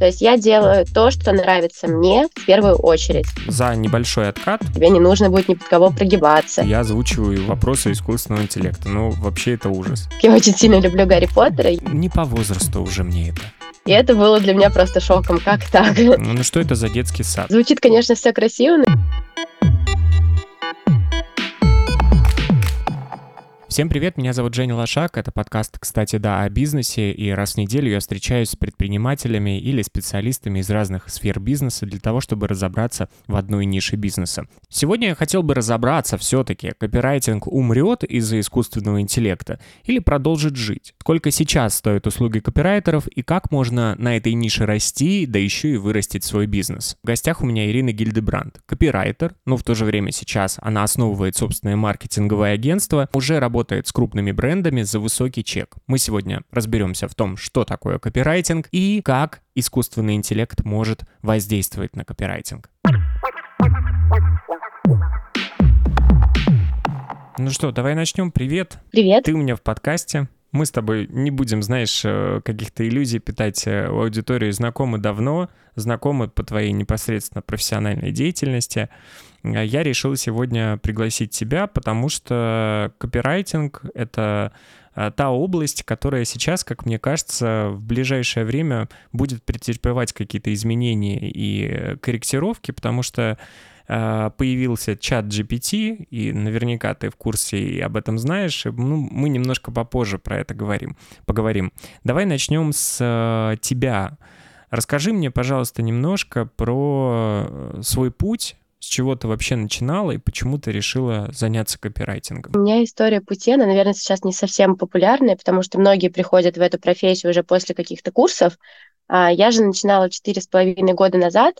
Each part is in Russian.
То есть я делаю то, что нравится мне в первую очередь. За небольшой откат Тебе не нужно будет ни под кого прогибаться. я озвучиваю вопросы искусственного интеллекта. Ну, вообще это ужас. Я очень сильно люблю Гарри Поттера, Не по возрасту уже мне это. и это было для меня просто шоком. Как так? Ну что это за детский сад? Звучит, конечно, все красиво, но Всем привет, меня зовут Женя Лошак, это подкаст, кстати, да, о бизнесе, и раз в неделю я встречаюсь с предпринимателями или специалистами из разных сфер бизнеса для того, чтобы разобраться в одной нише бизнеса. Сегодня я хотел бы разобраться все-таки, копирайтинг умрет из-за искусственного интеллекта или продолжит жить? Сколько сейчас стоят услуги копирайтеров и как можно на этой нише расти, да еще и вырастить свой бизнес? В гостях у меня Ирина Гильдебранд, копирайтер, но в то же время сейчас она основывает собственное маркетинговое агентство, уже работает с крупными брендами за высокий чек. Мы сегодня разберемся в том, что такое копирайтинг и как искусственный интеллект может воздействовать на копирайтинг. Ну что, давай начнем. Привет. привет. Ты у меня в подкасте. Мы с тобой не будем, знаешь, э, каких-то иллюзий питать э, у аудитории. Знакомы давно, знакомы по твоей непосредственно профессиональной деятельности. Э, Я решил сегодня пригласить тебя, потому что копирайтинг — это та область, которая сейчас, как мне кажется, в ближайшее время будет претерпевать какие-то изменения и корректировки, потому что появился чат GPT, и наверняка ты в курсе и об этом знаешь. Ну, мы немножко попозже про это говорим, поговорим. Давай начнем с э, тебя. Расскажи мне, пожалуйста, немножко про э, свой путь, с чего ты вообще начинала и почему ты решила заняться копирайтингом. У меня история пути, она, наверное, сейчас не совсем популярная, потому что многие приходят в эту профессию уже после каких-то курсов. А Я же начинала четыре с половиной года назад,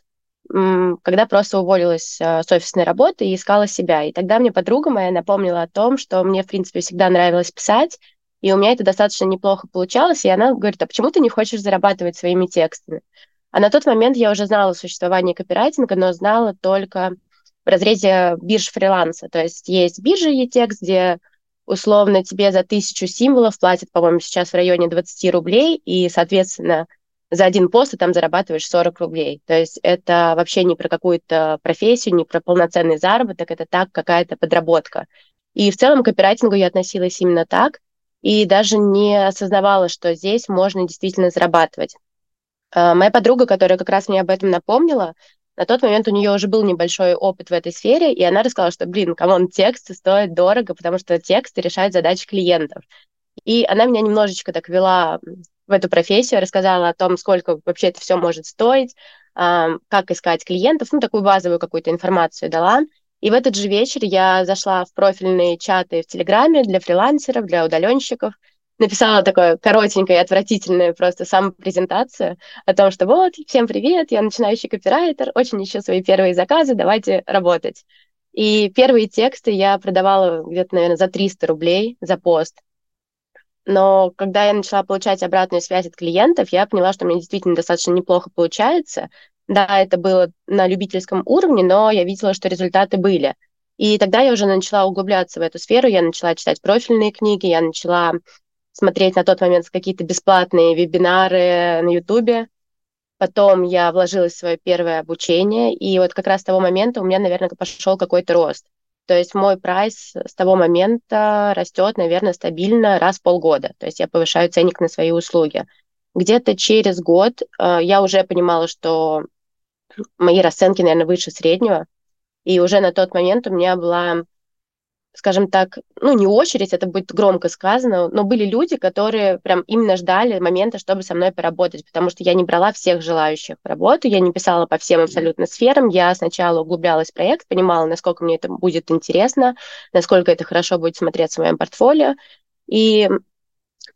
когда просто уволилась а, с офисной работы и искала себя. И тогда мне подруга моя напомнила о том, что мне, в принципе, всегда нравилось писать, и у меня это достаточно неплохо получалось. И она говорит, а почему ты не хочешь зарабатывать своими текстами? А на тот момент я уже знала о существовании копирайтинга, но знала только в разрезе бирж фриланса. То есть есть биржа ETEX, где условно тебе за тысячу символов платят, по-моему, сейчас в районе 20 рублей, и, соответственно, за один пост ты там зарабатываешь 40 рублей. То есть это вообще не про какую-то профессию, не про полноценный заработок, это так какая-то подработка. И в целом к копирайтингу я относилась именно так, и даже не осознавала, что здесь можно действительно зарабатывать. А, Моя подруга, которая как раз мне об этом напомнила, на тот момент у нее уже был небольшой опыт в этой сфере, и она рассказала, что, блин, come on, тексты стоят дорого, потому что тексты решают задачи клиентов. И она меня немножечко так вела в эту профессию, рассказала о том, сколько вообще это все может стоить, как искать клиентов, ну, такую базовую какую-то информацию дала. И в этот же вечер я зашла в профильные чаты в Телеграме для фрилансеров, для удаленщиков, написала такое коротенькое отвратительное просто самопрезентацию о том, что вот, всем привет, я начинающий копирайтер, очень ищу свои первые заказы, давайте работать. И первые тексты я продавала где-то, наверное, за 300 рублей за пост. Но когда я начала получать обратную связь от клиентов, я поняла, что у меня действительно достаточно неплохо получается. Да, это было на любительском уровне, но я видела, что результаты были. И тогда я уже начала углубляться в эту сферу, я начала читать профильные книги, я начала смотреть на тот момент какие-то бесплатные вебинары на Ютубе. Потом я вложилась в свое первое обучение, и вот как раз с того момента у меня, наверное, пошел какой-то рост. То есть мой прайс с того момента растет, наверное, стабильно раз в полгода. То есть я повышаю ценник на свои услуги. Где-то через год э, я уже понимала, что мои расценки, наверное, выше среднего. И уже на тот момент у меня была, скажем так, ну, не очередь, это будет громко сказано, но были люди, которые прям именно ждали момента, чтобы со мной поработать, потому что я не брала всех желающих в работу, я не писала по всем абсолютно сферам, я сначала углублялась в проект, понимала, насколько мне это будет интересно, насколько это хорошо будет смотреться в моем портфолио, и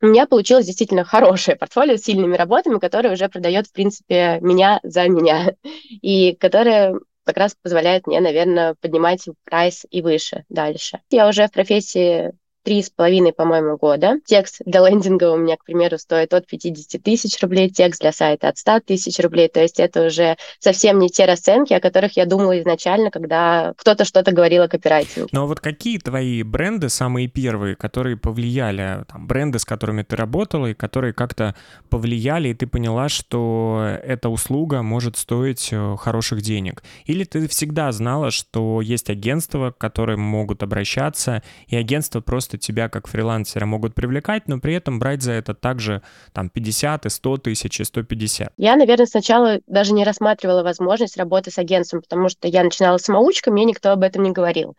у меня получилось действительно хорошее портфолио с сильными работами, которое уже продает, в принципе, меня за меня, и которое как раз позволяет мне, наверное, поднимать прайс и выше дальше. Я уже в профессии три с половиной, по-моему, года. Текст для лендинга у меня, к примеру, стоит от 50 тысяч рублей, текст для сайта от 100 тысяч рублей. То есть это уже совсем не те расценки, о которых я думала изначально, когда кто-то что-то говорил о копирайтинге. А вот какие твои бренды самые первые, которые повлияли, там, бренды, с которыми ты работала, и которые как-то повлияли, и ты поняла, что эта услуга может стоить э, хороших денег? Или ты всегда знала, что есть агентства, к которым могут обращаться, и агентства просто тебя как фрилансера могут привлекать, но при этом брать за это также там 50 и 100 тысяч и 150? Я, наверное, сначала даже не рассматривала возможность работы с агентством, потому что я начинала самоучка, мне никто об этом не говорил.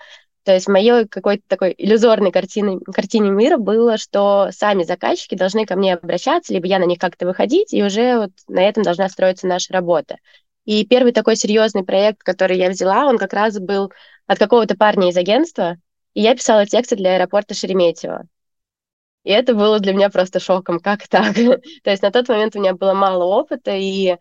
То есть моей какой-то такой иллюзорной картине, картине мира было, что сами заказчики должны ко мне обращаться, либо я на них как-то выходить, и уже вот на этом должна строиться наша работа. И первый такой серьезный проект, который я взяла, он как раз был от какого-то парня из агентства, и я писала тексты для аэропорта Шереметьево. И это было для меня просто шоком, как так? То есть на тот момент у меня было мало опыта, и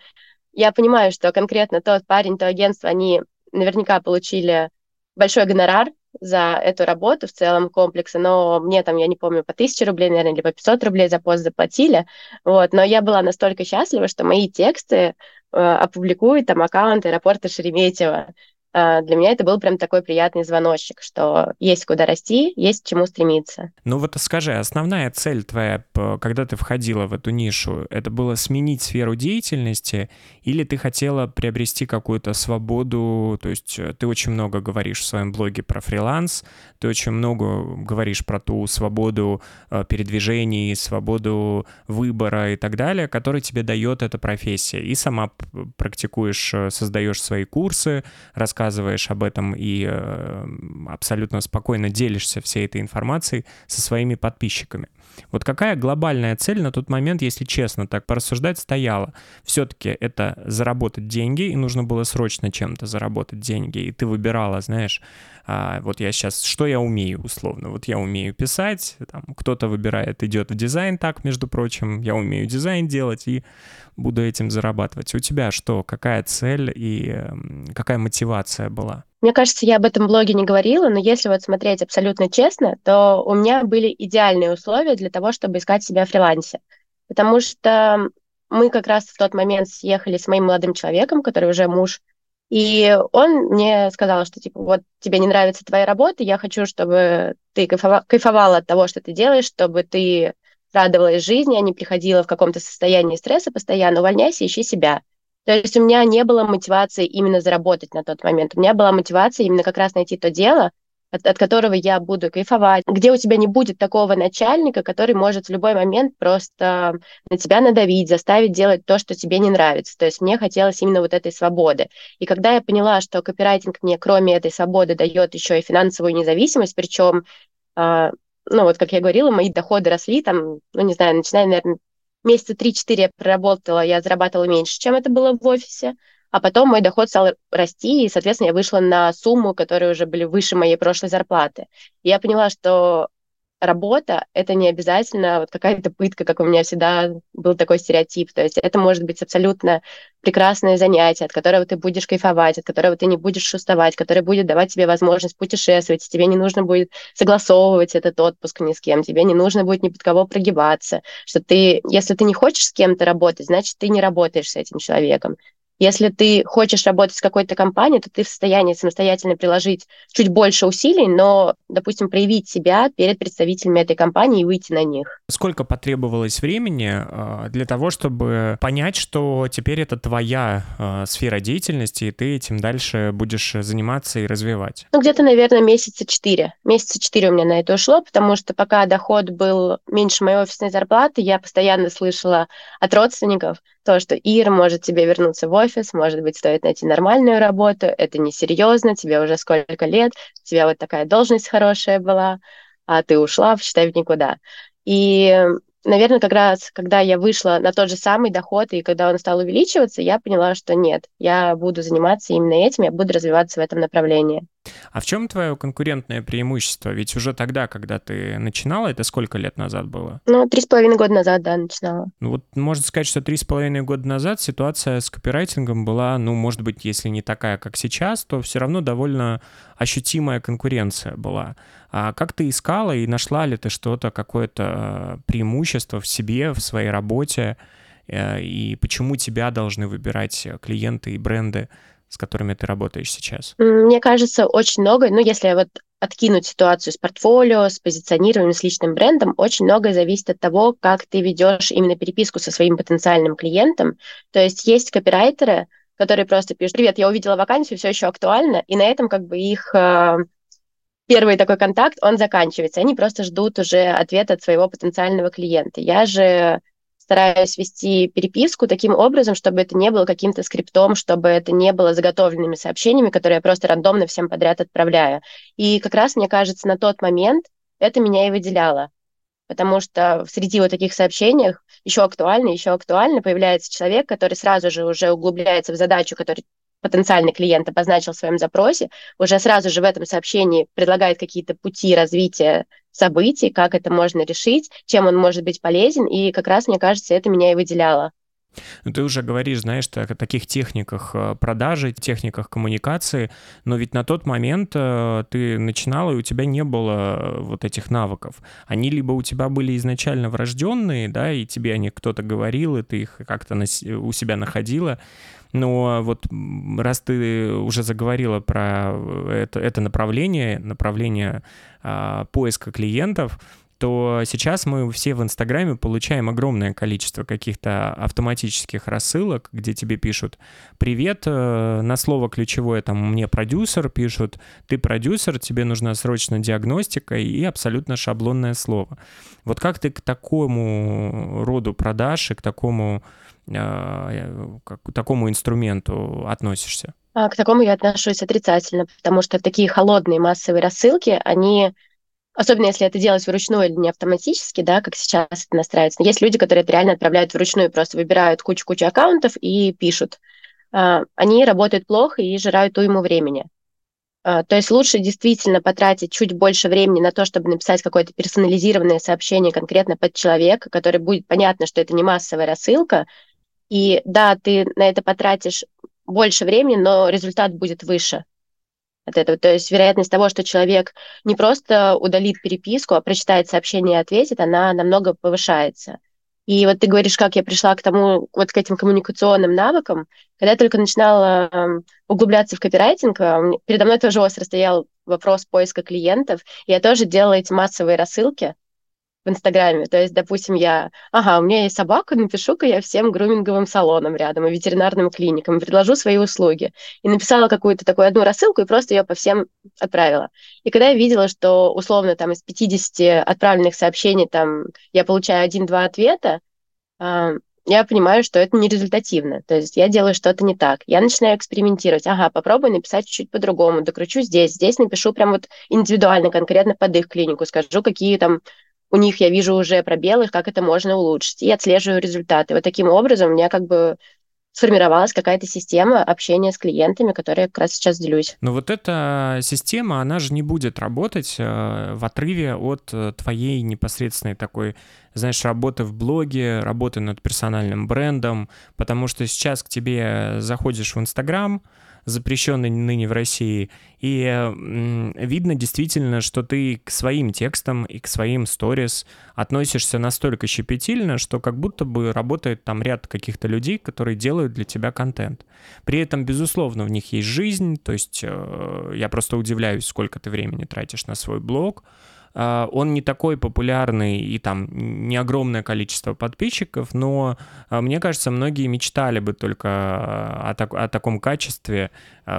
я понимаю, что конкретно тот парень, то агентство, они наверняка получили большой гонорар за эту работу в целом комплекса, но мне там, я не помню, по 1000 рублей, наверное, или по 500 рублей за пост заплатили, вот, но я была настолько счастлива, что мои тексты э, опубликует там аккаунт аэропорта Шереметьево, для меня это был прям такой приятный звоночек, что есть куда расти, есть к чему стремиться. Ну вот скажи, основная цель твоя, когда ты входила в эту нишу, это было сменить сферу деятельности или ты хотела приобрести какую-то свободу, то есть э, ты очень много говоришь в своем блоге про фриланс, ты очень много говоришь про ту свободу э, передвижений, свободу выбора и так далее, который тебе дает эта профессия. И сама практикуешь, э, создаешь свои курсы, рассказываешь рассказываешь об этом и э, абсолютно спокойно делишься всей этой информацией со своими подписчиками. Вот какая глобальная цель на тот момент, если честно так порассуждать, стояла? Все-таки это заработать деньги, и нужно было срочно чем-то заработать деньги, и ты выбирала, знаешь, а, вот я сейчас, что я умею условно? Вот я умею писать, кто-то выбирает, идет в дизайн так, между прочим, я умею дизайн делать и буду этим зарабатывать. У тебя что, какая цель и какая мотивация была? Мне кажется, я об этом блоге не говорила, но если вот смотреть абсолютно честно, то у меня были идеальные условия для того, чтобы искать себя в фрилансе. Потому что мы как раз в тот момент съехали с моим молодым человеком, который уже муж, и он мне сказал, что типа вот тебе не нравится твоя работа, я хочу, чтобы ты кайфовала от того, что ты делаешь, чтобы ты радовалась жизни, а не приходила в каком-то состоянии стресса постоянно, увольняйся, ищи себя. То есть у меня не было мотивации именно заработать на тот момент. У меня была мотивация именно как раз найти то дело, от, от которого я буду кайфовать, где у тебя не будет такого начальника, который может в любой момент просто на тебя надавить, заставить делать то, что тебе не нравится. То есть мне хотелось именно вот этой свободы. И когда я поняла, что копирайтинг мне кроме этой свободы дает еще и финансовую независимость, причем а, ну вот, как я говорила, мои доходы росли, там, ну, не знаю, начиная, наверное, месяца 3-4 я проработала, я зарабатывала меньше, чем это было в офисе, а потом мой доход стал расти, и, соответственно, я вышла на сумму, которые уже были выше моей прошлой зарплаты. И я поняла, что работа — это не обязательно вот какая-то пытка, как у меня всегда был такой стереотип. То есть это может быть абсолютно прекрасное занятие, от которого ты будешь кайфовать, от которого ты не будешь уставать, которое будет давать тебе возможность путешествовать, тебе не нужно будет согласовывать этот отпуск ни с кем, тебе не нужно будет ни под кого прогибаться, что ты, если ты не хочешь с кем-то работать, значит, ты не работаешь с этим человеком. Если ты хочешь работать с какой-то компанией, то ты в состоянии самостоятельно приложить чуть больше усилий, но, допустим, проявить себя перед представителями этой компании и выйти на них. Сколько потребовалось времени а, для того, чтобы понять, что теперь это твоя а, сфера деятельности, и ты этим дальше будешь заниматься и развивать? Ну, где-то, наверное, месяца четыре. Месяца четыре у меня на это ушло, потому что пока доход был меньше моей офисной зарплаты, я постоянно слышала от родственников, то, что Ир может тебе вернуться в офис, может быть, стоит найти нормальную работу, это несерьезно, тебе уже сколько лет, у тебя вот такая должность хорошая была, а ты ушла, считай, в никуда. И, наверное, как раз, когда я вышла на тот же самый доход, и когда он стал увеличиваться, я поняла, что нет, я буду заниматься именно этим, я буду развиваться в этом направлении. А в чем твое конкурентное преимущество? Ведь уже тогда, когда ты начинала, это сколько лет назад было? Ну, три с половиной года назад, да, начинала. Ну вот можно сказать, что три с половиной года назад ситуация с копирайтингом была, ну, может быть, если не такая, как сейчас, то все равно довольно ощутимая конкуренция была. А как ты искала и нашла ли ты что-то, какое-то преимущество в себе, в своей работе? Э, и почему тебя должны выбирать клиенты и бренды с которыми ты работаешь сейчас? Мне кажется, очень много, ну, если вот откинуть ситуацию с портфолио, с позиционированием, с личным брендом, очень многое зависит от того, как ты ведешь именно переписку со своим потенциальным клиентом. То есть есть копирайтеры, которые просто пишут, привет, я увидела вакансию, все еще актуально, и на этом как бы их э, первый такой контакт, он заканчивается. Они просто ждут уже ответа от своего потенциального клиента. Я же стараюсь вести переписку таким образом, чтобы это не было каким-то скриптом, чтобы это не было заготовленными сообщениями, которые я просто рандомно всем подряд отправляю. И как раз, мне кажется, на тот момент это меня и выделяло. Потому что среди вот таких сообщений еще актуально, еще актуально появляется человек, который сразу же уже углубляется в задачу, который потенциальный клиент обозначил в своем запросе, уже сразу же в этом сообщении предлагает какие-то пути развития событий, как это можно решить, чем он может быть полезен, и как раз, мне кажется, это меня и выделяло. Ну, ты уже говоришь, знаешь, о таких техниках э, продажи, техниках коммуникации, но ведь на тот момент э, ты начинала, и у тебя не было э, вот этих навыков. Они либо у тебя были изначально врожденные, да, и тебе о них кто-то говорил, и ты их как-то у себя находила, но вот раз ты уже заговорила про это, это направление, направление а, поиска клиентов, то сейчас мы все в Инстаграме получаем огромное количество каких-то автоматических рассылок, где тебе пишут «Привет», э, на слово ключевое там «Мне продюсер» пишут «Ты продюсер, тебе нужна срочно диагностика» и абсолютно шаблонное слово. Вот как ты к такому роду продаж и к такому к такому инструменту относишься? А, к такому я отношусь отрицательно, потому что такие холодные массовые рассылки, они, особенно если это делать вручную или не автоматически, да, как сейчас это настраивается. Есть люди, которые это реально отправляют вручную, просто выбирают кучу-кучу аккаунтов и пишут. А, они работают плохо и жирают уйму времени. То есть лучше действительно потратить чуть больше времени на то, чтобы написать какое-то персонализированное сообщение конкретно под человека, который будет понятно, что это не массовая рассылка, и да, ты на это потратишь больше времени, но результат будет выше от этого. То есть вероятность того, что человек не просто удалит переписку, а прочитает сообщение и ответит, она намного повышается. И вот ты говоришь, как я пришла к тому, вот к этим коммуникационным навыкам. Когда я только начинала э, углубляться в копирайтинг, э, передо мной тоже остро стоял вопрос поиска клиентов. Я тоже делала эти массовые рассылки, в Инстаграме. То есть, допустим, я, ага, у меня есть собака, напишу-ка я всем груминговым салонам рядом и ветеринарным клиникам, предложу свои услуги. И написала какую-то такую одну рассылку и просто ее по всем отправила. И когда я видела, что условно там из 50 отправленных сообщений там я получаю один-два ответа, а, я понимаю, что это не результативно. То есть я делаю что-то не так. Я начинаю экспериментировать. Ага, попробую написать чуть-чуть по-другому, докручу здесь. Здесь напишу прям вот индивидуально, конкретно под их клинику. Скажу, какие там у них я вижу уже пробелы, как это можно улучшить, и отслеживаю результаты. Вот таким образом у меня как бы сформировалась какая-то система общения с клиентами, которой я как раз сейчас делюсь. Но вот эта система, она же не будет работать э, в отрыве от э, твоей непосредственной такой, знаешь, работы в блоге, работы над персональным брендом, потому что сейчас к тебе заходишь в Инстаграм, запрещенный ныне в России. И видно действительно, что ты к своим текстам и к своим сторис относишься настолько щепетильно, что как будто бы работает там ряд каких-то людей, которые делают для тебя контент. При этом, безусловно, в них есть жизнь, то есть э, я просто удивляюсь, сколько ты времени тратишь на свой блог, он не такой популярный и там не огромное количество подписчиков, но а, мне кажется, многие мечтали бы только о, так, о таком качестве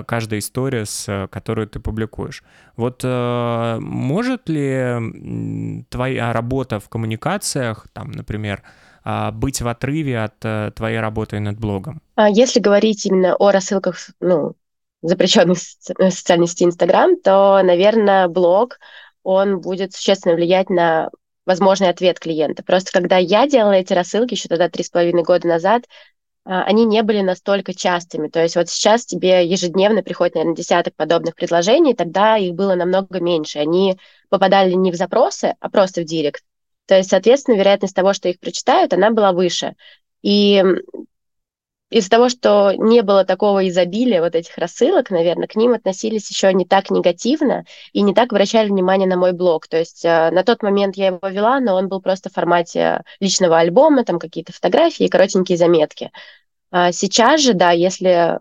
каждой истории, с которой ты публикуешь. Вот может ли твоя работа в коммуникациях, там, например, быть в отрыве от твоей работы над блогом? Если говорить именно о рассылках, ну, запрещенных социальной сети Инстаграм, то, наверное, блог он будет существенно влиять на возможный ответ клиента. Просто когда я делала эти рассылки еще тогда три с половиной года назад, а, они не были настолько частыми. То есть вот сейчас тебе ежедневно приходит, наверное, десяток подобных предложений, тогда их было намного меньше. Они попадали не в запросы, а просто в директ. То есть, соответственно, вероятность того, что их прочитают, она была выше. И из-за того, что не было такого изобилия вот этих рассылок, наверное, к ним относились еще не так негативно и не так обращали внимание на мой блог. То есть э, на тот момент я его вела, но он был просто в формате личного альбома, там какие-то фотографии и коротенькие заметки. А сейчас же, да, если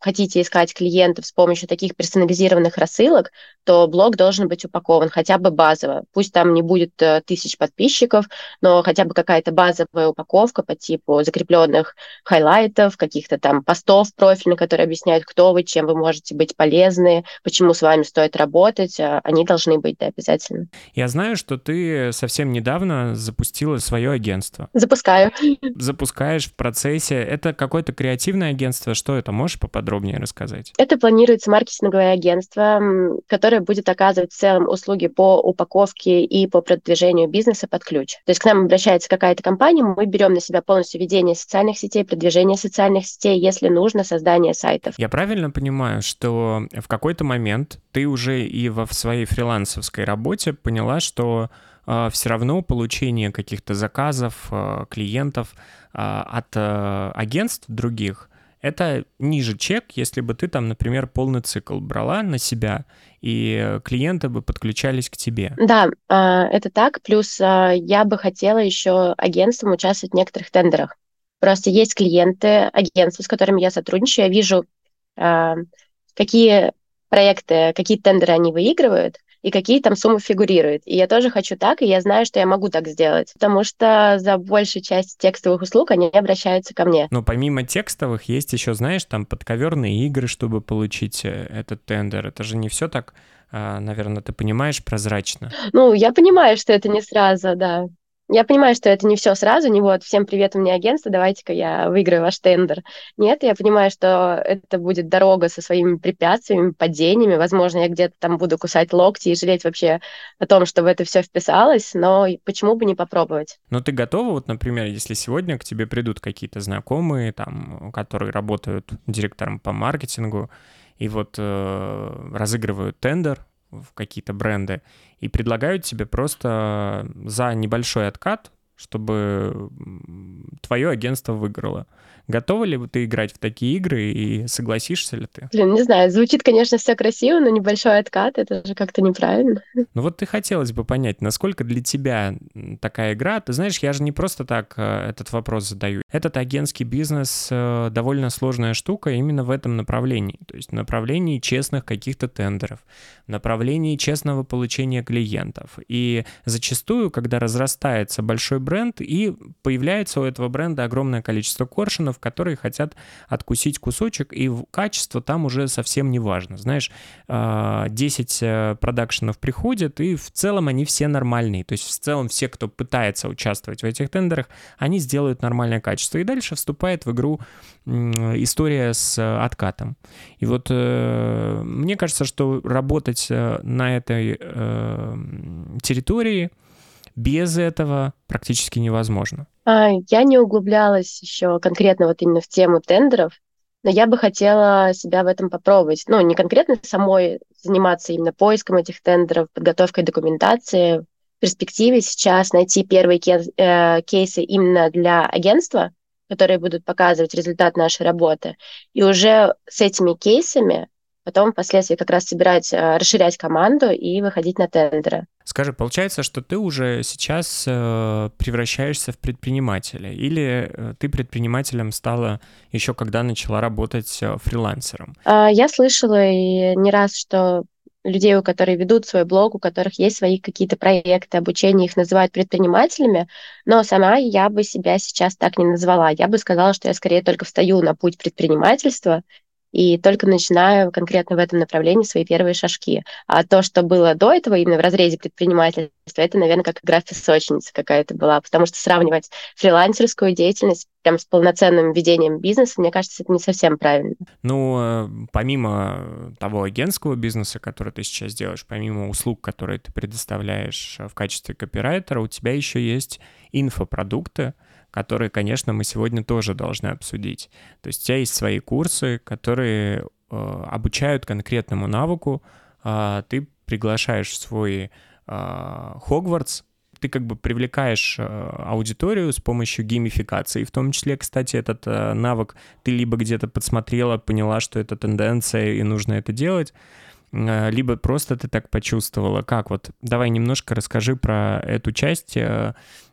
хотите искать клиентов с помощью таких персонализированных рассылок, то блог должен быть упакован хотя бы базово. Пусть там не будет э, тысяч подписчиков, но хотя бы какая-то базовая упаковка по типу закрепленных хайлайтов, каких-то там постов профильных, которые объясняют, кто вы, чем вы можете быть полезны, почему с вами стоит работать. Э, они должны быть, да, обязательно. Я знаю, что ты совсем недавно запустила свое агентство. Запускаю. Запускаешь в процессе. Это какое-то креативное агентство? Что это? Можешь поподробнее подробнее рассказать? Это планируется маркетинговое агентство, которое будет оказывать в целом услуги по упаковке и по продвижению бизнеса под ключ. То есть к нам обращается какая-то компания, мы берем на себя полностью ведение социальных сетей, продвижение социальных сетей, если нужно, создание сайтов. Я правильно понимаю, что в какой-то момент ты уже и во своей фрилансовской работе поняла, что э, все равно получение каких-то заказов, э, клиентов э, от агентств других это ниже чек, если бы ты там, например, полный цикл брала на себя, и клиенты бы подключались к тебе. Да, а, это так. Плюс а, я бы хотела еще агентством участвовать в некоторых тендерах. Просто есть клиенты, агентства, с которыми я сотрудничаю, я вижу, а, какие проекты, какие тендеры они выигрывают, и какие там суммы фигурируют. И я тоже хочу так, и я знаю, что я могу так сделать, потому что за большую часть текстовых услуг они обращаются ко мне. Но помимо текстовых есть еще, знаешь, там подковерные игры, чтобы получить э, этот тендер. Это же не все так а, наверное, ты понимаешь прозрачно. Ну, я понимаю, что это не сразу, да. Я понимаю, что это не все сразу, не вот всем привет, у меня агентство, давайте-ка я выиграю ваш тендер. Нет, я понимаю, что это будет дорога со своими препятствиями, падениями. Возможно, я где-то там буду кусать локти и жалеть вообще о том, чтобы это все вписалось, но почему бы не попробовать? Но ты готова, вот, например, если сегодня к тебе придут какие-то знакомые, там, которые работают директором по маркетингу, и вот э, разыгрывают тендер в какие-то бренды, и предлагают тебе просто за небольшой откат, чтобы твое агентство выиграло. Готова ли ты играть в такие игры и согласишься ли ты? Блин, не знаю, звучит, конечно, все красиво, но небольшой откат, это же как-то неправильно. Ну вот ты хотелось бы понять, насколько для тебя такая игра, ты знаешь, я же не просто так э, этот вопрос задаю. Этот агентский бизнес э, довольно сложная штука именно в этом направлении, то есть в направлении честных каких-то тендеров, в направлении честного получения клиентов. И зачастую, когда разрастается большой бренд и появляется у этого бренда огромное количество коршунов, которые хотят откусить кусочек, и качество там уже совсем не важно. Знаешь, 10 а, э, продакшенов приходят, и в целом они все нормальные. То есть в целом все, кто пытается участвовать в этих тендерах, они сделают нормальное качество. И дальше вступает в игру история с откатом. И вот э, мне кажется, что работать э, на этой территории без этого практически невозможно. А, я не углублялась еще конкретно вот именно в тему тендеров, но я бы хотела себя в этом попробовать. Ну, не конкретно самой заниматься именно поиском этих тендеров, подготовкой документации. В перспективе сейчас найти первые э, кейсы именно для агентства, которые будут показывать результат нашей работы. И уже с этими кейсами потом впоследствии как раз собирать, э, расширять команду и выходить на тендеры. Скажи, получается, что ты уже сейчас э, превращаешься в предпринимателя, или э, ты предпринимателем стала еще когда начала работать фрилансером? А, я слышала и не раз, что людей, у которых ведут свой блог, у которых есть свои какие-то проекты, обучение, их называют предпринимателями, но сама я бы себя сейчас так не назвала. Я бы сказала, что я скорее только встаю на путь предпринимательства и только начинаю конкретно в этом направлении свои первые шажки. А то, что было до этого, именно в разрезе предпринимательства, это, наверное, как игра в песочнице какая-то была, потому что сравнивать фрилансерскую деятельность прям с полноценным ведением бизнеса, мне кажется, это не совсем правильно. Ну, э, помимо того агентского бизнеса, который ты сейчас делаешь, помимо услуг, которые ты предоставляешь в качестве копирайтера, у тебя еще есть инфопродукты, которые, конечно, мы сегодня тоже должны обсудить. То есть у тебя есть свои курсы, которые э, обучают конкретному навыку, э, ты приглашаешь свой э, Хогвартс, ты как бы привлекаешь э, аудиторию с помощью геймификации, в том числе, кстати, этот э, навык. Ты либо где-то подсмотрела, поняла, что это тенденция и нужно это делать, либо просто ты так почувствовала. Как вот? Давай немножко расскажи про эту часть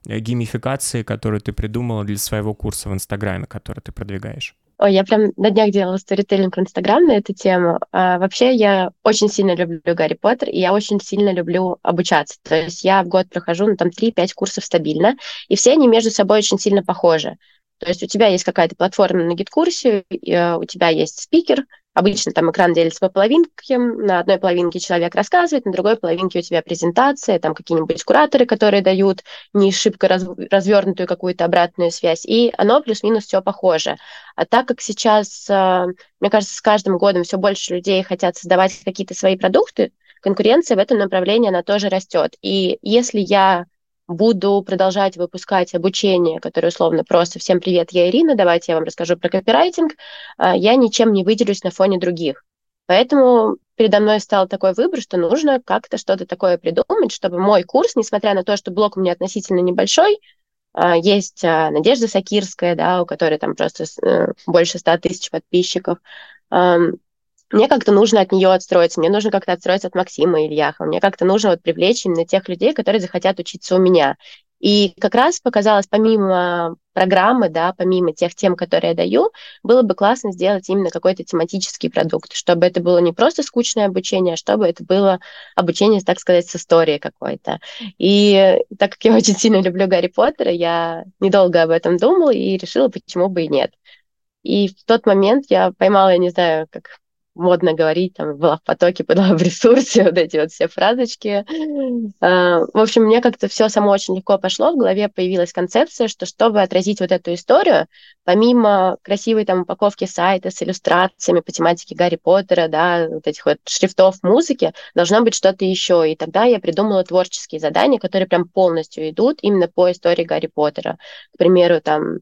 геймификации, которую ты придумала для своего курса в Инстаграме, который ты продвигаешь. Ой, я прям на днях делала сторителлинг в Инстаграм на эту тему. А, вообще, я очень сильно люблю Гарри Поттер, и я очень сильно люблю обучаться. То есть я в год прохожу, ну, там, 3-5 курсов стабильно, и все они между собой очень сильно похожи. То есть у тебя есть какая-то платформа на гид-курсе, э, у тебя есть спикер, Обычно там экран делится по половинкам, на одной половинке человек рассказывает, на другой половинке у тебя презентация, там какие-нибудь кураторы, которые дают не шибко раз, развернутую какую-то обратную связь, и оно плюс-минус все похоже. А так как сейчас, э, мне кажется, с каждым годом все больше людей хотят создавать какие-то свои продукты, конкуренция в этом направлении, она тоже растет. И если я буду продолжать выпускать обучение, которое условно просто «Всем привет, я Ирина, давайте я вам расскажу про копирайтинг», а, я ничем не выделюсь на фоне других. Поэтому передо мной стал такой выбор, что нужно как-то что-то такое придумать, чтобы мой курс, несмотря на то, что блок у меня относительно небольшой, а, есть а, Надежда Сакирская, да, у которой там просто э, больше ста тысяч подписчиков, мне как-то нужно от нее отстроиться, мне нужно как-то отстроиться от Максима Ильяхова, мне как-то нужно вот привлечь именно тех людей, которые захотят учиться у меня. И как раз показалось, помимо программы, да, помимо тех тем, которые я даю, было бы классно сделать именно какой-то тематический продукт, чтобы это было не просто скучное обучение, а чтобы это было обучение, так сказать, с историей какой-то. И так как я очень сильно люблю Гарри Поттера, я недолго об этом думала и решила, почему бы и нет. И в тот момент я поймала, я не знаю, как модно говорить, там, была в потоке, была в ресурсе, вот эти вот все фразочки. А, в общем, мне как-то все само очень легко пошло, в голове появилась концепция, что чтобы отразить вот эту историю, помимо красивой там упаковки сайта с иллюстрациями по тематике Гарри Поттера, да, вот этих вот шрифтов музыки, должно быть что-то еще. И тогда я придумала творческие задания, которые прям полностью идут именно по истории Гарри Поттера. К примеру, там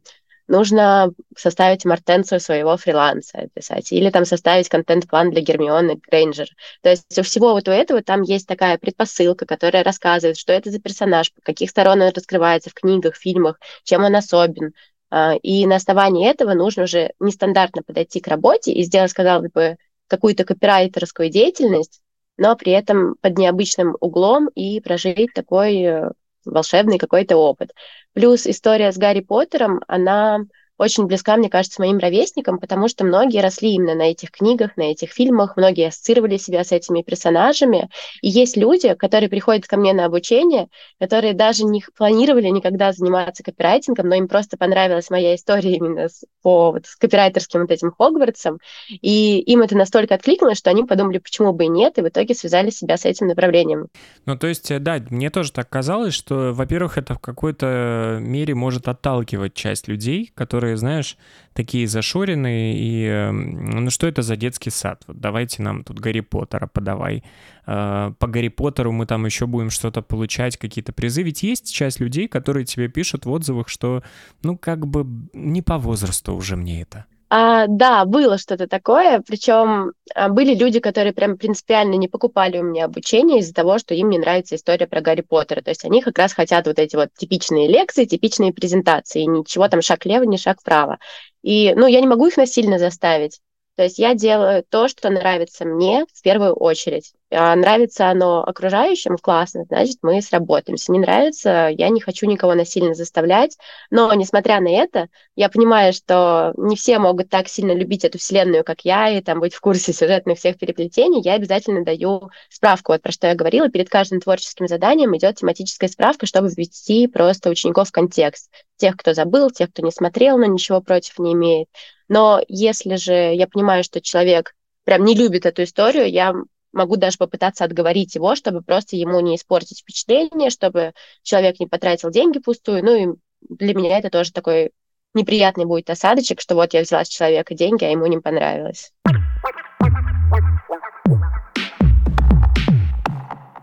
нужно составить мартенцию своего фриланса описать, или там составить контент-план для Гермионы Грейнджер. То есть у всего вот у этого там есть такая предпосылка, которая рассказывает, что это за персонаж, по каких сторон он раскрывается в книгах, фильмах, чем он особен. А, и на основании этого нужно уже нестандартно подойти к работе и сделать, сказал бы, какую-то копирайтерскую деятельность, но при этом под необычным углом и прожить такой э, волшебный какой-то опыт. Плюс история с Гарри Поттером, она очень близка, мне кажется, моим ровесникам, потому что многие росли именно на этих книгах, на этих фильмах, многие ассоциировали себя с этими персонажами. И есть люди, которые приходят ко мне на обучение, которые даже не планировали никогда заниматься копирайтингом, но им просто понравилась моя история именно с, по вот, с копирайтерским вот этим Хогвартсом, и им это настолько откликнулось, что они подумали, почему бы и нет, и в итоге связали себя с этим направлением. Ну, то есть, э, да, мне тоже так казалось, что, во-первых, это в какой-то мере может отталкивать часть людей, которые которые, знаешь, такие зашоренные, и эм, ну что это за детский сад? Вот давайте нам тут Гарри Поттера подавай. Э, по Гарри Поттеру мы там еще будем что-то получать, какие-то призы. Ведь есть часть людей, которые тебе пишут в отзывах, что ну как бы не по возрасту уже мне это. А, да, было что-то такое, причем а, были люди, которые прям принципиально не покупали у меня обучение из-за того, что им не нравится история про Гарри Поттера. То есть они как раз хотят вот эти вот типичные лекции, типичные презентации, ничего там шаг влево, ни шаг вправо. И, ну, я не могу их насильно заставить. То есть я делаю то, что нравится мне в первую очередь. А нравится оно окружающим, классно, значит, мы сработаемся. Не нравится, я не хочу никого насильно заставлять. Но, несмотря на это, я понимаю, что не все могут так сильно любить эту вселенную, как я, и там быть в курсе сюжетных всех переплетений. Я обязательно даю справку, вот про что я говорила. Перед каждым творческим заданием идет тематическая справка, чтобы ввести просто учеников в контекст. Тех, кто забыл, тех, кто не смотрел, но ничего против не имеет. Но если же я понимаю, что человек прям не любит эту историю, я могу даже попытаться отговорить его, чтобы просто ему не испортить впечатление, чтобы человек не потратил деньги пустую. Ну и для меня это тоже такой неприятный будет осадочек, что вот я взяла с человека деньги, а ему не понравилось.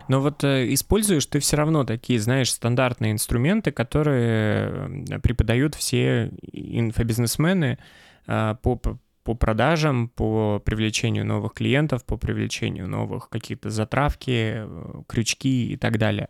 Но вот э, используешь ты все равно такие, знаешь, стандартные инструменты, которые преподают все инфобизнесмены по, по продажам, по привлечению новых клиентов, по привлечению новых каких-то затравки, э, крючки и так далее.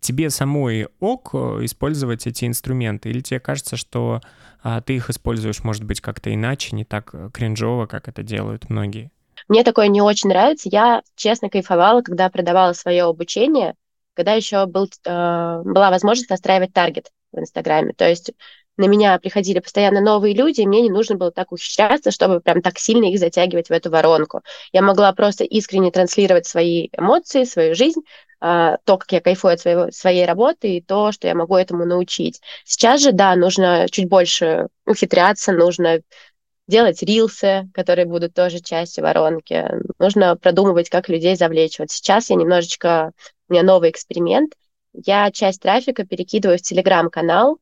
Тебе самой ок э, использовать эти инструменты? Или тебе кажется, что а, ты их используешь, может быть, как-то иначе, не так э, кринжово, как это делают многие? Мне такое не очень нравится. Я, честно, кайфовала, когда продавала свое обучение, когда еще был, э, была возможность настраивать таргет в Инстаграме. То есть на меня приходили постоянно новые люди, и мне не нужно было так ухищряться, чтобы прям так сильно их затягивать в эту воронку. Я могла просто искренне транслировать свои эмоции, свою жизнь, э, то, как я кайфую от своего, своей работы и то, что я могу этому научить. Сейчас же, да, нужно чуть больше ухитряться, нужно делать рилсы, которые будут тоже частью воронки. Нужно продумывать, как людей завлечь. Вот сейчас я немножечко... У меня новый эксперимент. Я часть трафика перекидываю в Телеграм-канал,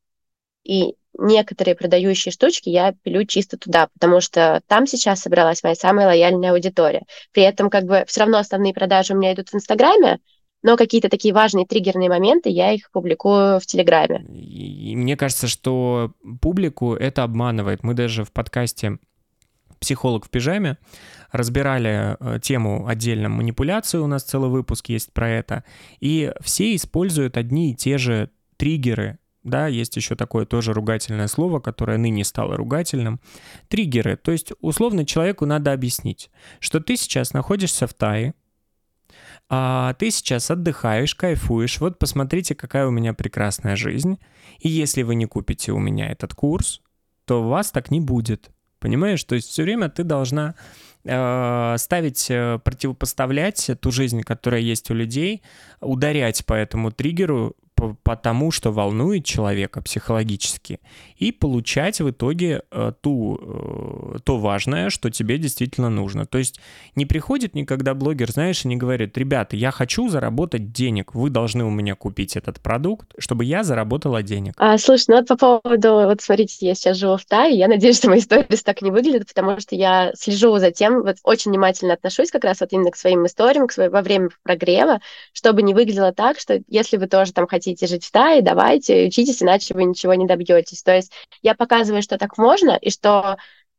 и некоторые продающие штучки я пилю чисто туда, потому что там сейчас собралась моя самая лояльная аудитория. При этом как бы все равно основные продажи у меня идут в Инстаграме, но какие-то такие важные триггерные моменты я их публикую в Телеграме. И мне кажется, что публику это обманывает. Мы даже в подкасте «Психолог в пижаме» разбирали э, тему отдельно манипуляции, у нас целый выпуск есть про это, и все используют одни и те же триггеры, да, есть еще такое тоже ругательное слово, которое ныне стало ругательным. Триггеры. То есть, условно, человеку надо объяснить, что ты сейчас находишься в Тае, а ты сейчас отдыхаешь, кайфуешь, вот посмотрите, какая у меня прекрасная жизнь, и если вы не купите у меня этот курс, то у вас так не будет. Понимаешь? То есть все время ты должна э, ставить, э, противопоставлять ту жизнь, которая есть у людей, ударять по этому триггеру, по, по тому, что волнует человека психологически, и получать в итоге э, ту, э, то важное, что тебе действительно нужно. То есть не приходит никогда блогер, знаешь, и не говорит, ребята, я хочу заработать денег, вы должны у меня купить этот продукт, чтобы я заработала денег. А, слушай, ну вот по поводу, вот смотрите, я сейчас живу в Тае, я надеюсь, что мои истории так не выглядят, потому что я слежу за тем, вот очень внимательно отношусь как раз вот именно к своим историям, к своей, во время прогрева, чтобы не выглядело так, что если вы тоже там хотите жить в Тае, давайте, учитесь, иначе вы ничего не добьетесь. То есть я показываю, что так можно, и что,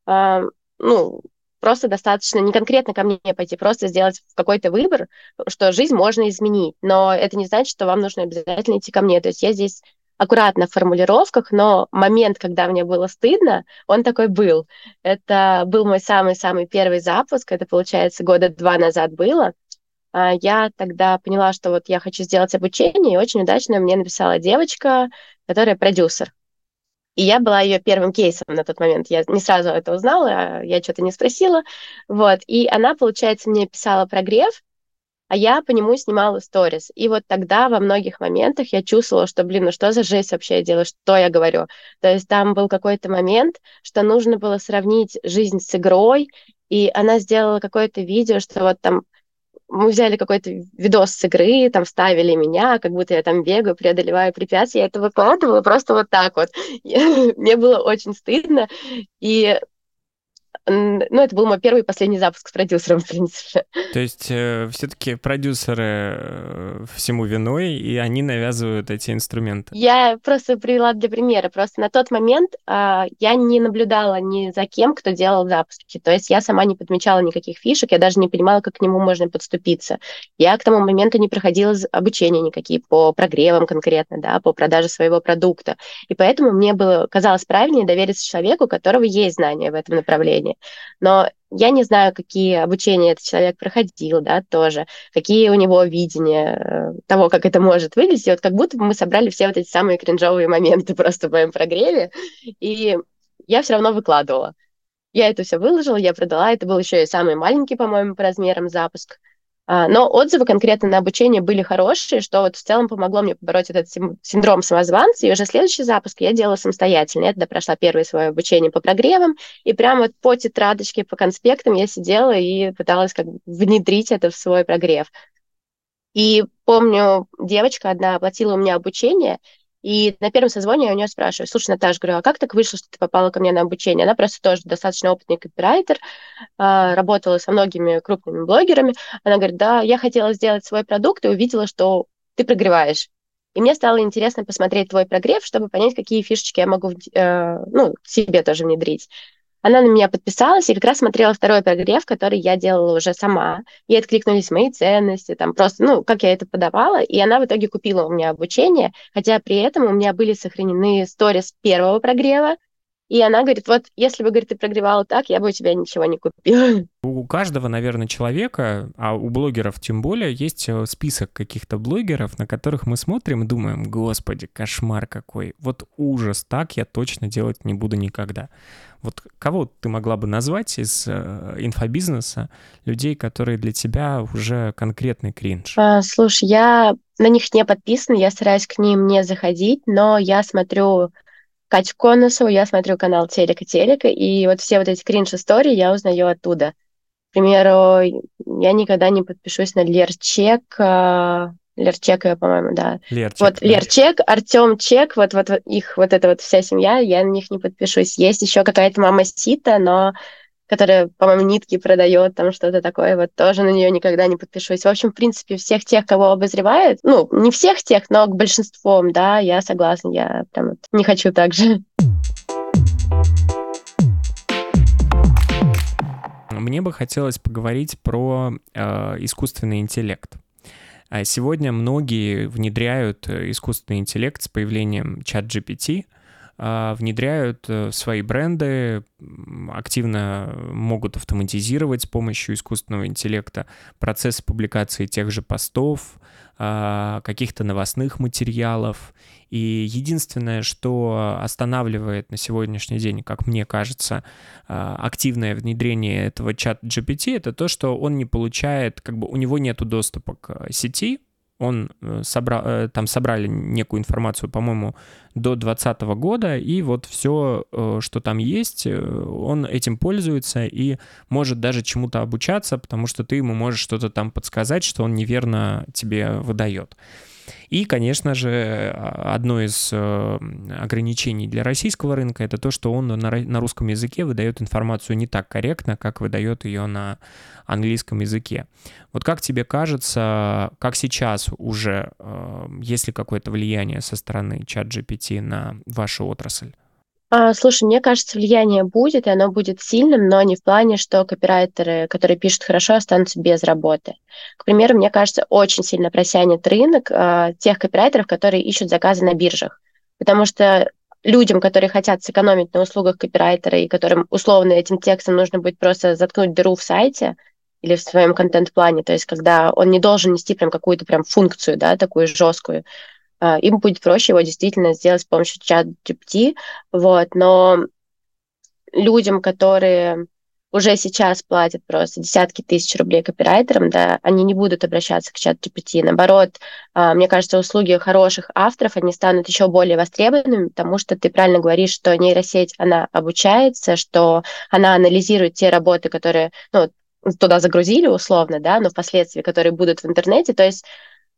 э, ну, просто достаточно не конкретно ко мне пойти, просто сделать какой-то выбор, что жизнь можно изменить. Но это не значит, что вам нужно обязательно идти ко мне. То есть я здесь аккуратно в формулировках, но момент, когда мне было стыдно, он такой был. Это был мой самый-самый первый запуск, это, получается, года два назад было. А, я тогда поняла, что вот я хочу сделать обучение, и очень удачно мне написала девочка, которая продюсер. И я была ее первым кейсом на тот момент. Я не сразу это узнала, я что-то не спросила. Вот. И она, получается, мне писала прогрев, а я по нему снимала сторис. И вот тогда во многих моментах я чувствовала, что, блин, ну что за жесть вообще я делаю, что я говорю. То есть там был какой-то момент, что нужно было сравнить жизнь с игрой, и она сделала какое-то видео, что вот там мы взяли какой-то видос с игры, там ставили меня, как будто я там бегаю, преодолеваю препятствия, я это выкладывала просто вот так вот. Мне было очень стыдно, и ну, это был мой первый и последний запуск с продюсером, в принципе. То есть э, все-таки продюсеры э, всему виной, и они навязывают эти инструменты? Я просто привела для примера. Просто на тот момент э, я не наблюдала ни за кем, кто делал запуски. То есть я сама не подмечала никаких фишек, я даже не понимала, как к нему можно подступиться. Я к тому моменту не проходила обучения никакие по прогревам конкретно, да, по продаже своего продукта. И поэтому мне было казалось правильнее довериться человеку, у которого есть знания в этом направлении. Но я не знаю, какие обучения этот человек проходил, да, тоже, какие у него видения э, того, как это может выглядеть. И вот как будто бы мы собрали все вот эти самые кринжовые моменты просто в моем прогреве, и я все равно выкладывала. Я это все выложила, я продала. Это был еще и самый маленький, по-моему, по размерам запуск. А, но отзывы конкретно на обучение были хорошие, что вот в целом помогло мне побороть этот синдром самозванца. И уже следующий запуск я делала самостоятельно. Я тогда прошла первое свое обучение по прогревам, и прямо вот по тетрадочке, по конспектам я сидела и пыталась как бы внедрить это в свой прогрев. И помню, девочка одна оплатила у меня обучение, И на первом созвоне я у нее спрашиваю, слушай, Наташа, говорю, а как так вышло, что ты попала ко мне на обучение? Она просто тоже достаточно опытный копирайтер, а, работала со многими крупными блогерами. Она говорит, да, я хотела сделать свой продукт и увидела, что ты прогреваешь. И мне стало интересно посмотреть твой прогрев, чтобы понять, какие фишечки я могу э, ну, себе тоже внедрить. Она на меня подписалась и как раз смотрела второй прогрев, который я делала уже сама. Ей откликнулись мои ценности, там просто, ну, как я это подавала, и она в итоге купила у меня обучение, хотя при этом у меня были сохранены сторис первого прогрева, и она говорит, вот если бы, говорит, ты прогревала так, я бы у тебя ничего не купила. У каждого, наверное, человека, а у блогеров тем более, есть э, список каких-то блогеров, на которых мы смотрим и думаем, господи, кошмар какой. Вот ужас, так я точно делать не буду никогда. Вот кого ты могла бы назвать из э, инфобизнеса, людей, которые для тебя уже конкретный кринж? А, слушай, я на них не подписана, я стараюсь к ним не заходить, но я смотрю Катю Конусову, я смотрю канал Телека Телека, и вот все вот эти кринж-истории я узнаю оттуда. К примеру, я никогда не подпишусь на Лерчек, а, Лерчека, по-моему, да. Лерчек. Вот да. Лерчек, Артем Чек, вот, вот их вот эта вот вся семья, я на них не подпишусь. Есть еще какая-то мама Сита, но которая, по-моему, нитки продает, там что-то такое, вот тоже на нее никогда не подпишусь. В общем, в принципе, всех тех, кого обозревают, ну, не всех тех, но к большинству, да, я согласна, я прям вот не хочу так же. Мне бы хотелось поговорить про э, искусственный интеллект. А сегодня многие внедряют э, искусственный интеллект с появлением чат GPT, внедряют э, свои бренды, активно могут автоматизировать с помощью искусственного интеллекта процесс публикации тех же постов, а, каких-то новостных материалов. И единственное, что останавливает на сегодняшний день, как мне кажется, а, активное внедрение этого чат GPT, это то, что он не получает, как бы у него нет доступа к сети, он э, собрал, э, там собрали некую информацию, по-моему, до 2020 года, и вот все, э, что там есть, он этим пользуется и может даже чему-то обучаться, потому что ты ему можешь что-то там подсказать, что он неверно тебе выдает. И, конечно же, одно из э, ограничений для российского рынка это то, что он на русском языке выдает информацию не так корректно, как выдает ее на английском языке. Вот как тебе кажется, как сейчас уже, э, есть ли какое-то влияние со стороны чат GPT на вашу отрасль? А, слушай, мне кажется, влияние будет, и оно будет сильным, но не в плане, что копирайтеры, которые пишут хорошо, останутся без работы. К примеру, мне кажется, очень сильно просянет рынок а, тех копирайтеров, которые ищут заказы на биржах. Потому что людям, которые хотят сэкономить на услугах копирайтера и которым условно этим текстом нужно будет просто заткнуть дыру в сайте или в своем контент-плане, то есть когда он не должен нести прям какую-то прям функцию, да, такую жесткую, им будет проще его действительно сделать с помощью чат GPT, вот, но людям, которые уже сейчас платят просто десятки тысяч рублей копирайтерам, да, они не будут обращаться к чат GPT. Наоборот, а, мне кажется, услуги хороших авторов, они станут еще более востребованными, потому что ты правильно говоришь, что нейросеть, она обучается, что она анализирует те работы, которые, ну, туда загрузили условно, да, но впоследствии, которые будут в интернете. То есть,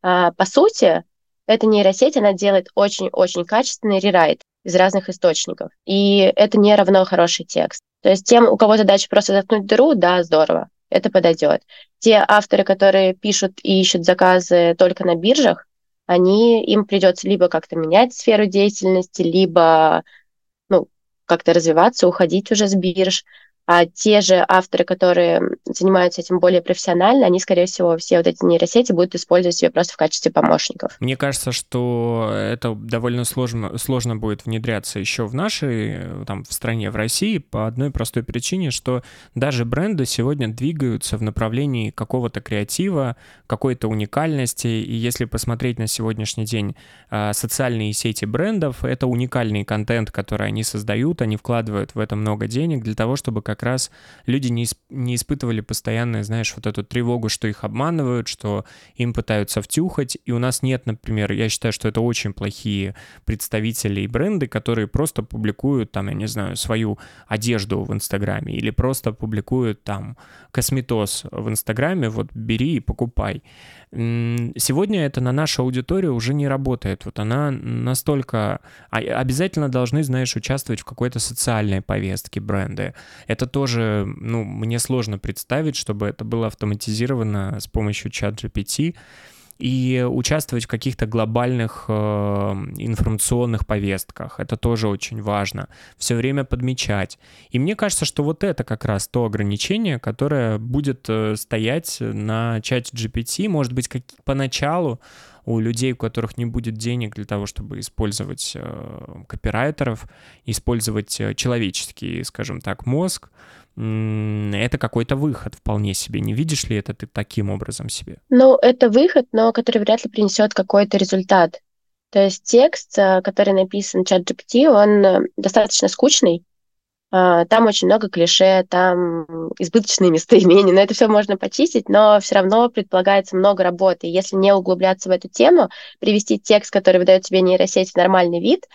а, по сути, эта нейросеть, она делает очень-очень качественный рерайт из разных источников. И это не равно хороший текст. То есть тем, у кого задача просто заткнуть дыру, да, здорово, это подойдет. Те авторы, которые пишут и ищут заказы только на биржах, они, им придется либо как-то менять сферу деятельности, либо ну, как-то развиваться, уходить уже с бирж а те же авторы, которые занимаются этим более профессионально, они, скорее всего, все вот эти нейросети будут использовать себе просто в качестве помощников. Мне кажется, что это довольно сложно, сложно будет внедряться еще в нашей, там, в стране, в России, по одной простой причине, что даже бренды сегодня двигаются в направлении какого-то креатива, какой-то уникальности, и если посмотреть на сегодняшний день а, социальные сети брендов, это уникальный контент, который они создают, они вкладывают в это много денег для того, чтобы как как раз люди не, исп- не испытывали постоянно, знаешь, вот эту тревогу, что их обманывают, что им пытаются втюхать. И у нас нет, например, я считаю, что это очень плохие представители и бренды, которые просто публикуют там, я не знаю, свою одежду в Инстаграме или просто публикуют там косметоз в Инстаграме, вот бери и покупай. Сегодня это на нашу аудиторию уже не работает. Вот она настолько... А, обязательно должны, знаешь, участвовать в какой-то социальной повестке бренды. Это тоже, ну, мне сложно представить, чтобы это было автоматизировано с помощью чат GPT и участвовать в каких-то глобальных э, информационных повестках. Это тоже очень важно. Все время подмечать. И мне кажется, что вот это как раз то ограничение, которое будет э, стоять на чате GPT, может быть, как поначалу у людей, у которых не будет денег для того, чтобы использовать э, копирайтеров, использовать э, человеческий, скажем так, мозг, это какой-то выход вполне себе. Не видишь ли это ты таким образом себе? Ну, это выход, но который вряд ли принесет какой-то результат. То есть текст, э, который написан чат GPT, он достаточно скучный. А, там очень много клише, там избыточные местоимения, но это все можно почистить, но все равно предполагается много работы. Если не углубляться в эту тему, привести текст, который выдает тебе нейросеть в нормальный вид,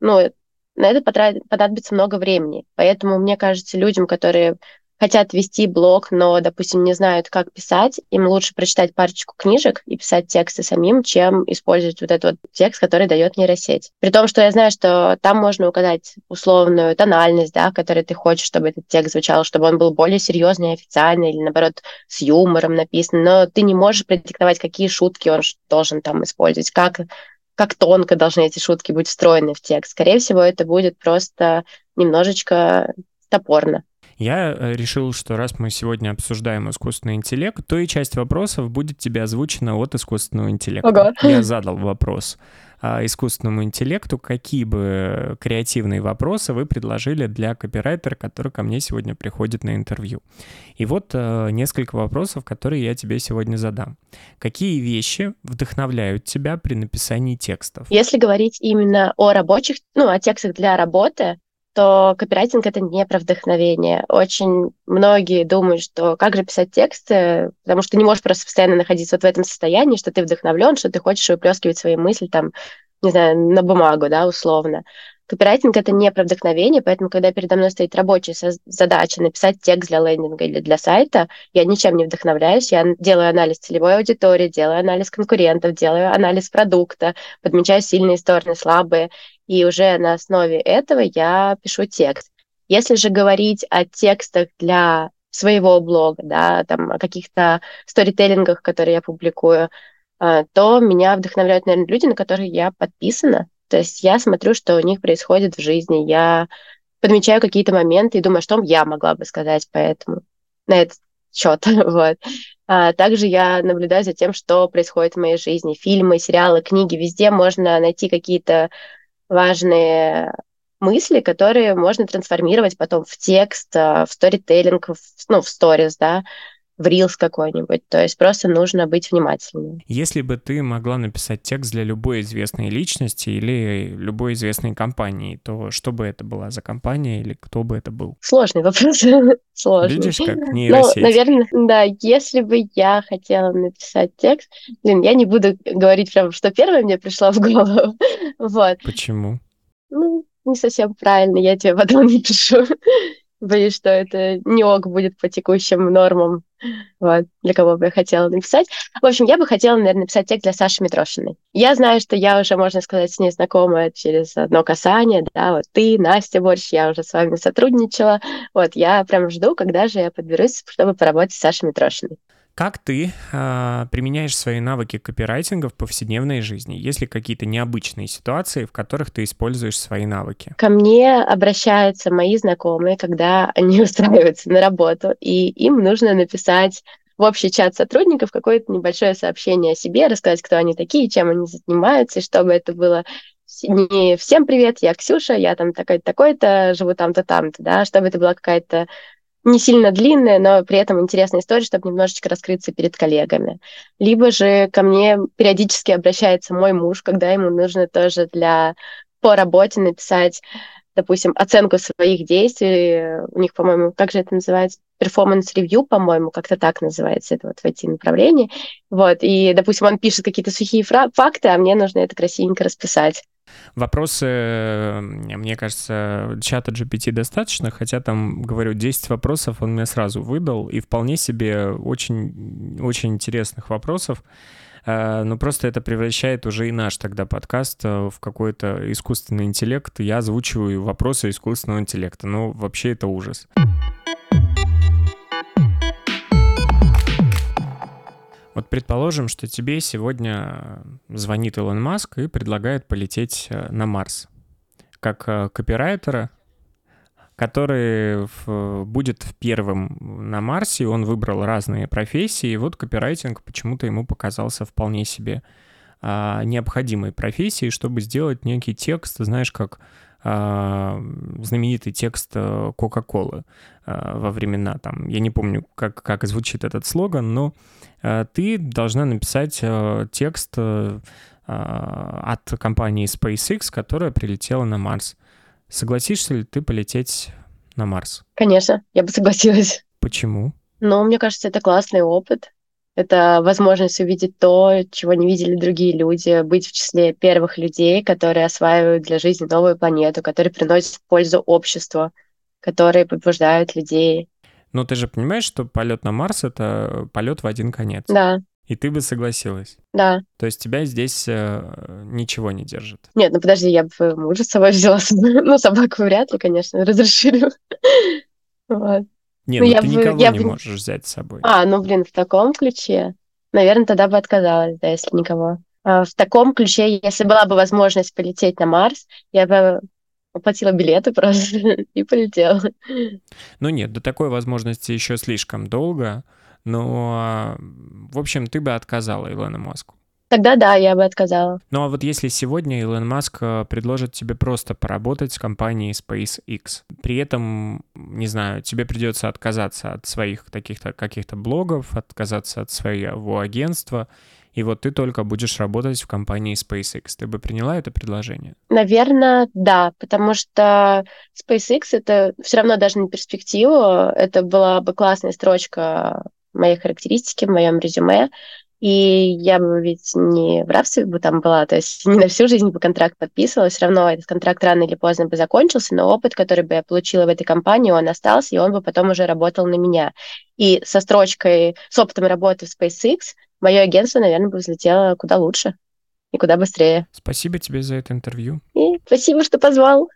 ну, на это понадобится много времени. Поэтому, мне кажется, людям, которые хотят вести блог, но, допустим, не знают, как писать, им лучше прочитать парочку книжек и писать тексты самим, чем использовать вот этот вот текст, который дает нейросеть. При том, что я знаю, что там можно указать условную тональность, да, которой ты хочешь, чтобы этот текст звучал, чтобы он был более серьезный, официальный или, наоборот, с юмором написан, но ты не можешь предиктовать, какие шутки он должен там использовать, как как тонко должны эти шутки быть встроены в текст. Скорее всего, это будет просто немножечко топорно. Я э, решил, что раз мы сегодня обсуждаем искусственный интеллект, то и часть вопросов будет тебе озвучена от искусственного интеллекта. Ага. Я задал вопрос а, искусственному интеллекту, какие бы креативные вопросы вы предложили для копирайтера, который ко мне сегодня приходит на интервью. И вот а, несколько вопросов, которые я тебе сегодня задам. Какие вещи вдохновляют тебя при написании текстов? Если говорить именно о рабочих, ну, о текстах для работы, то копирайтинг — это не про вдохновение. Очень многие думают, что как же писать тексты, потому что ты не можешь просто постоянно находиться вот в этом состоянии, что ты вдохновлен, что ты хочешь выплескивать свои мысли там, не знаю, на бумагу, да, условно. Копирайтинг — это не про вдохновение, поэтому, когда передо мной стоит рабочая задача написать текст для лендинга или для сайта, я ничем не вдохновляюсь, я делаю анализ целевой аудитории, делаю анализ конкурентов, делаю анализ продукта, подмечаю сильные стороны, слабые, и уже на основе этого я пишу текст. Если же говорить о текстах для своего блога, да, там, о каких-то сторителлингах, которые я публикую, а, то меня вдохновляют, наверное, люди, на которых я подписана, то есть я смотрю, что у них происходит в жизни, я подмечаю какие-то моменты и думаю, что я могла бы сказать поэтому на этот счет. вот. А также я наблюдаю за тем, что происходит в моей жизни. Фильмы, сериалы, книги, везде можно найти какие-то важные мысли, которые можно трансформировать потом в текст, а, в сторителлинг, в, ну, в сторис, да, в Reels какой-нибудь. То есть просто нужно быть внимательным. Если бы ты могла написать текст для любой известной личности или любой известной компании, то что бы это была за компания или кто бы это был? Сложный вопрос. Сложный. Видишь, как нейросеть. Ну, наверное, да, если бы я хотела написать текст, блин, я не буду говорить прям, что первое мне пришло в голову. вот. Почему? Ну, не совсем правильно, я тебе потом напишу. Боюсь, что это не ок будет по текущим нормам, вот, для кого бы я хотела написать. В общем, я бы хотела, наверное, написать текст для Саши Митрошиной. Я знаю, что я уже, можно сказать, с ней знакома через одно касание, да, вот ты, Настя Борщ, я уже с вами сотрудничала. Вот, я прям жду, когда же я подберусь, чтобы поработать с Сашей Митрошиной. Как ты э, применяешь свои навыки копирайтинга в повседневной жизни? Есть ли какие-то необычные ситуации, в которых ты используешь свои навыки? Ко мне обращаются мои знакомые, когда они устраиваются на работу, и им нужно написать в общий чат сотрудников какое-то небольшое сообщение о себе, рассказать, кто они такие, чем они занимаются, и чтобы это было не всем привет, я Ксюша, я там такой-то, такой-то, живу там-то, там-то, да, чтобы это была какая-то не сильно длинная, но при этом интересная история, чтобы немножечко раскрыться перед коллегами. Либо же ко мне периодически обращается мой муж, когда ему нужно тоже для по работе написать допустим, оценку своих действий. У них, по-моему, как же это называется? performance review, по-моему, как-то так называется это вот в эти направления. Вот, и, допустим, он пишет какие-то сухие факты, а мне нужно это красивенько расписать. Вопросы, мне кажется, чата GPT достаточно, хотя там, говорю, 10 вопросов он мне сразу выдал, и вполне себе очень, очень интересных вопросов. Э, но просто это превращает уже и наш тогда подкаст э, в какой-то искусственный интеллект. Я озвучиваю вопросы искусственного интеллекта. Ну, вообще это ужас. Вот предположим, что тебе сегодня звонит Илон Маск и предлагает полететь э, на Марс. Как э, копирайтера, который в, будет первым на Марсе, он выбрал разные профессии, и вот копирайтинг почему-то ему показался вполне себе а, необходимой профессией, чтобы сделать некий текст, знаешь, как знаменитый текст э, Кока-Колы а, во времена там, я не помню, как, как звучит этот слоган, но а, ты должна написать э, текст э, от компании SpaceX, которая прилетела на Марс. Согласишься ли ты полететь на Марс? Конечно, я бы согласилась. Почему? Ну, мне кажется, это классный опыт. Это возможность увидеть то, чего не видели другие люди, быть в числе первых людей, которые осваивают для жизни новую планету, которые приносят пользу обществу, которые побуждают людей. Но ты же понимаешь, что полет на Марс это полет в один конец. Да. И ты бы согласилась? Да. То есть тебя здесь э, ничего не держит? Нет, ну подожди, я бы мужа с собой взяла. Ну, собаку вряд ли, конечно, разрешили. Вот. Не, ну, ну я ты бы, никого я не бы... можешь взять с собой. А, ну блин, в таком ключе. Наверное, тогда бы отказалась, да, если никого. А в таком ключе, если была бы возможность полететь на Марс, я бы оплатила билеты просто и полетела. Ну нет, до такой возможности еще слишком долго. Но, в общем, ты бы отказала Илону Маску. Тогда да, я бы отказала. Ну а вот если сегодня Илон Маск э, предложит тебе просто поработать с компанией SpaceX, при этом, не знаю, тебе придется отказаться от своих таких-то каких-то блогов, отказаться от своего агентства, и вот ты только будешь работать в компании SpaceX. Ты бы приняла это предложение? Наверное, да, потому что SpaceX это все равно даже на перспективу. Это была бы классная строчка моей характеристики в моем резюме, и я бы ведь не в рабстве бы там была, то есть не на всю жизнь бы контракт подписывала, все равно этот контракт рано или поздно бы закончился, но опыт, который бы я получила в этой компании, он остался, и он бы потом уже работал на меня. И со строчкой, с опытом работы в SpaceX, мое агентство, наверное, бы взлетело куда лучше и куда быстрее. Спасибо тебе за это интервью. И спасибо, что позвал.